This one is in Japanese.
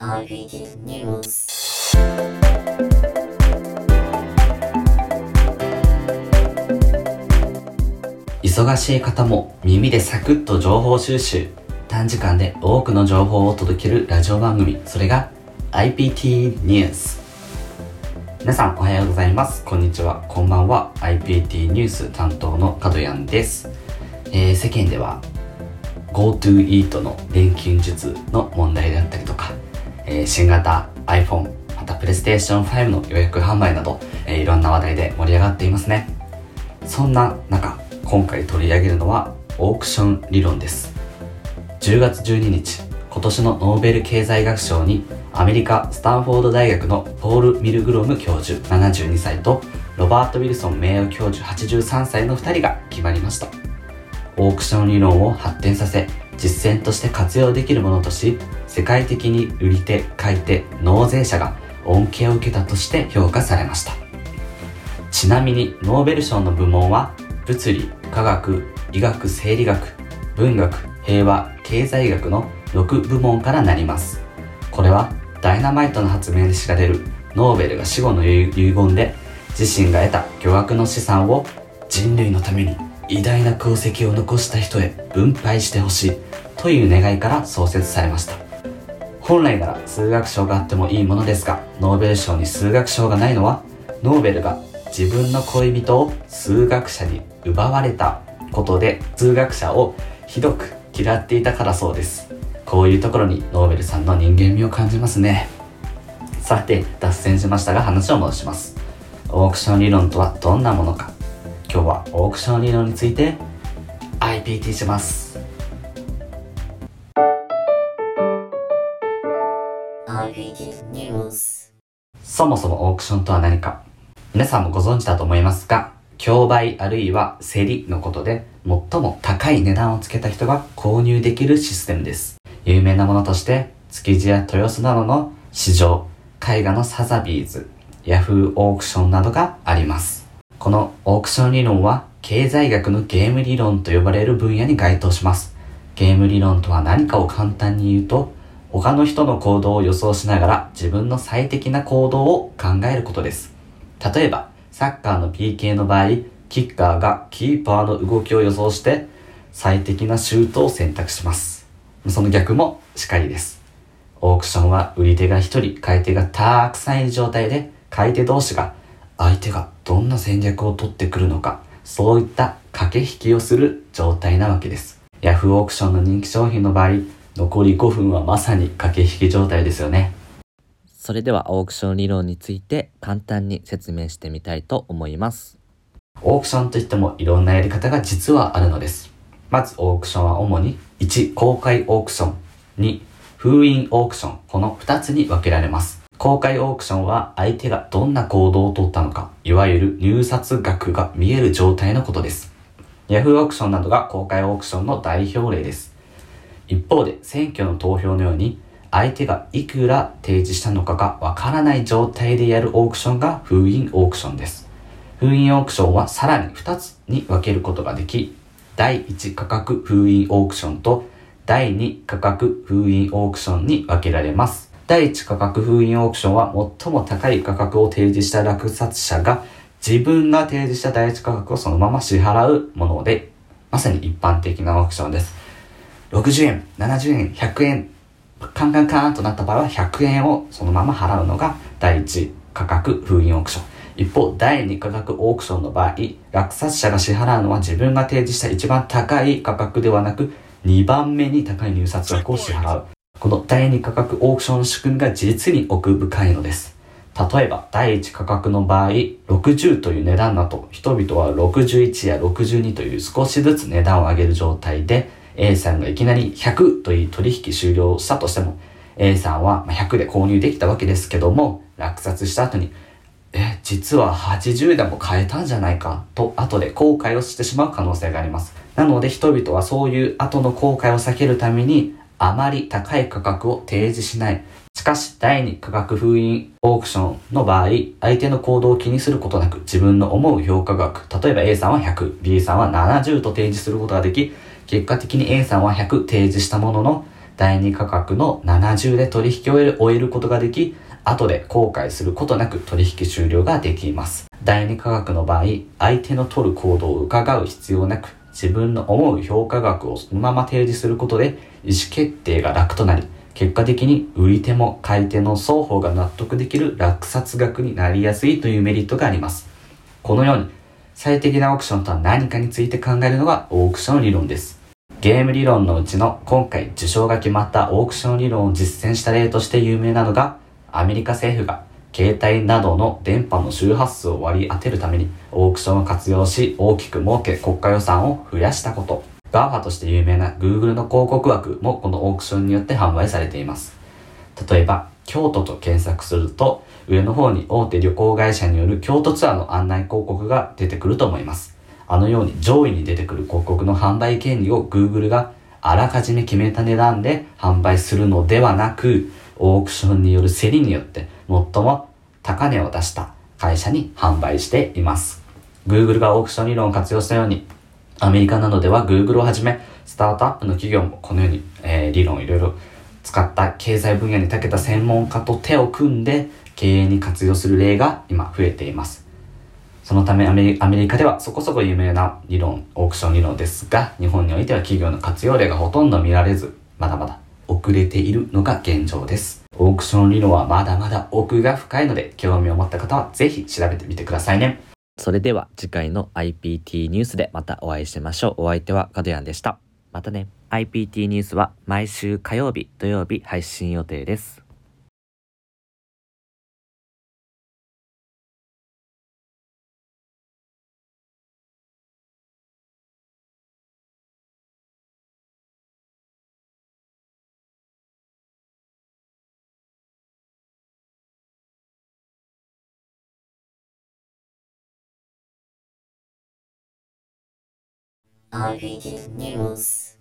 RBD News 忙しい方も耳でサクッと情報収集。短時間で多くの情報を届けるラジオ番組。それが IPT ニュース。皆さんおはようございます。こんにちは。こんばんは。IPT ニュース担当の角谷です、えー世間では GoTo イートの錬金術の問題であったりとか、えー新型 iPhone また PlayStation5 の予約販売など、えーいろんな話題で盛り上がっていますね。そんな中今回取り上げるのはオークション理論です。10月12日今年のノーベル経済学賞にアメリカスタンフォード大学のポール・ミルグロム教授72歳とロバート・ウィルソン名誉教授83歳の2人が決まりました。オークション理論を発展させ実践として活用できるものとし世界的に売り手買い手納税者が恩恵を受けたとして評価されましたちなみにノーベル賞の部門は物理、科学、医学、生理学、文学、平和、経済学の6部門からなります。これはダイナマイトの発明で知られるノーベルが死後の遺言で自身が得た巨額の資産を人類のために偉大な功績を残した人へ分配してほしいという願いから創設されました。本来なら数学賞があってもいいものですがノーベル賞に数学賞がないのはノーベルが自分の恋人を数学者に奪われたことで数学者をひどく嫌っていたからそうです。こういうところにノーベルさんの人間味を感じますね。さて脱線しましたが話を戻します。オークション理論とはどんなものか。今日はオークション理論について IPT します。RBD News そもそもオークションとは何か。皆さんもご存知だと思いますが競売あるいは競りのことで最も高い値段をつけた人が購入できるシステムです。有名なものとして築地や豊洲などの市場絵画のサザビーズヤフーオークションなどがあります。このオークション理論は経済学のゲーム理論と呼ばれる分野に該当します。ゲーム理論とは何かを簡単に言うと他の人の行動を予想しながら自分の最適な行動を考えることです。例えばサッカーの PK の場合キッカーがキーパーの動きを予想して最適なシュートを選択します。その逆もしかりです。オークションは売り手が1人買い手がたくさんいる状態で買い手同士が相手がどんな戦略を取ってくるのかそういった駆け引きをする状態なわけです。ヤフーオークションの人気商品の場合残り5分はまさに駆け引き状態ですよねそれではオークション理論について簡単に説明してみたいと思います。オークションといってもいろんなやり方が実はあるのです。まずオークションは主に1、公開オークション、2、封印オークション、この2つに分けられます。公開オークションは相手がどんな行動をとったのか、いわゆる入札額が見える状態のことです。ヤフーオークションなどが公開オークションの代表例です。一方で選挙の投票のように相手がいくら提示したのかがわからない状態でやるオークションが封印オークションです。封印オークションはさらに2つに分けることができ、第1価格封印オークションと第2価格封印オークションに分けられます。第1価格封印オークションは最も高い価格を提示した落札者が自分が提示した第1価格をそのまま支払うもので、まさに一般的なオークションです。60円、70円、100円、カンカンカンとなった場合は100円をそのまま払うのが第1価格封印オークション。一方、第2価格オークションの場合、落札者が支払うのは自分が提示した一番高い価格ではなく、2番目に高い入札額を支払う。この第2価格オークションの仕組みが実に奥深いのです。例えば、第1価格の場合、60という値段だと、人々は61や62という少しずつ値段を上げる状態で、A さんがいきなり100という取引終了したとしても、A さんは100で購入できたわけですけども、落札した後に、え、実は80でも買えたんじゃないかと後で後悔をしてしまう可能性があります。なので人々はそういう後の後悔を避けるためにあまり高い価格を提示しない。しかし第2価格封印オークションの場合、相手の行動を気にすることなく自分の思う評価額、例えば A さんは100、B さんは70と提示することができ、結果的に A さんは100提示したものの、第二価格の70で取引を終えることができ、後で後悔することなく取引終了ができます。第二価格の場合、相手の取る行動を伺う必要なく、自分の思う評価額をそのまま提示することで意思決定が楽となり、結果的に売り手も買い手の双方が納得できる落札額になりやすいというメリットがあります。このように、最適なオークションとは何かについて考えるのがオークション理論です。ゲーム理論のうちの今回受賞が決まったオークション理論を実践した例として有名なのが、アメリカ政府が携帯などの電波の周波数を割り当てるためにオークションを活用し大きく儲け国家予算を増やしたこと。GAFA として有名な Google の広告枠もこのオークションによって販売されています。例えば、京都と検索すると、上の方に大手旅行会社による京都ツアーの案内広告が出てくると思います。あのように上位に出てくる広告の販売権利を Google があらかじめ決めた値段で販売するのではなく、オークションによる競りによって最も高値を出した会社に販売しています。Google がオークション理論を活用したように、アメリカなどでは Google をはじめ、スタートアップの企業もこのように、えー理論をいろいろ使った経済分野に長けた専門家と手を組んで経営に活用する例が今増えています。そのためアメリカではそこそこ有名な理論、オークション理論ですが、日本においては企業の活用例がほとんど見られず、まだまだ遅れているのが現状です。オークション理論はまだまだ奥が深いので、興味を持った方はぜひ調べてみてくださいね。それでは次回の IPT ニュースでまたお会いしましょう。お相手は角谷でした。またね。IPT ニュースは毎週火曜日、土曜日配信予定です。RPG News.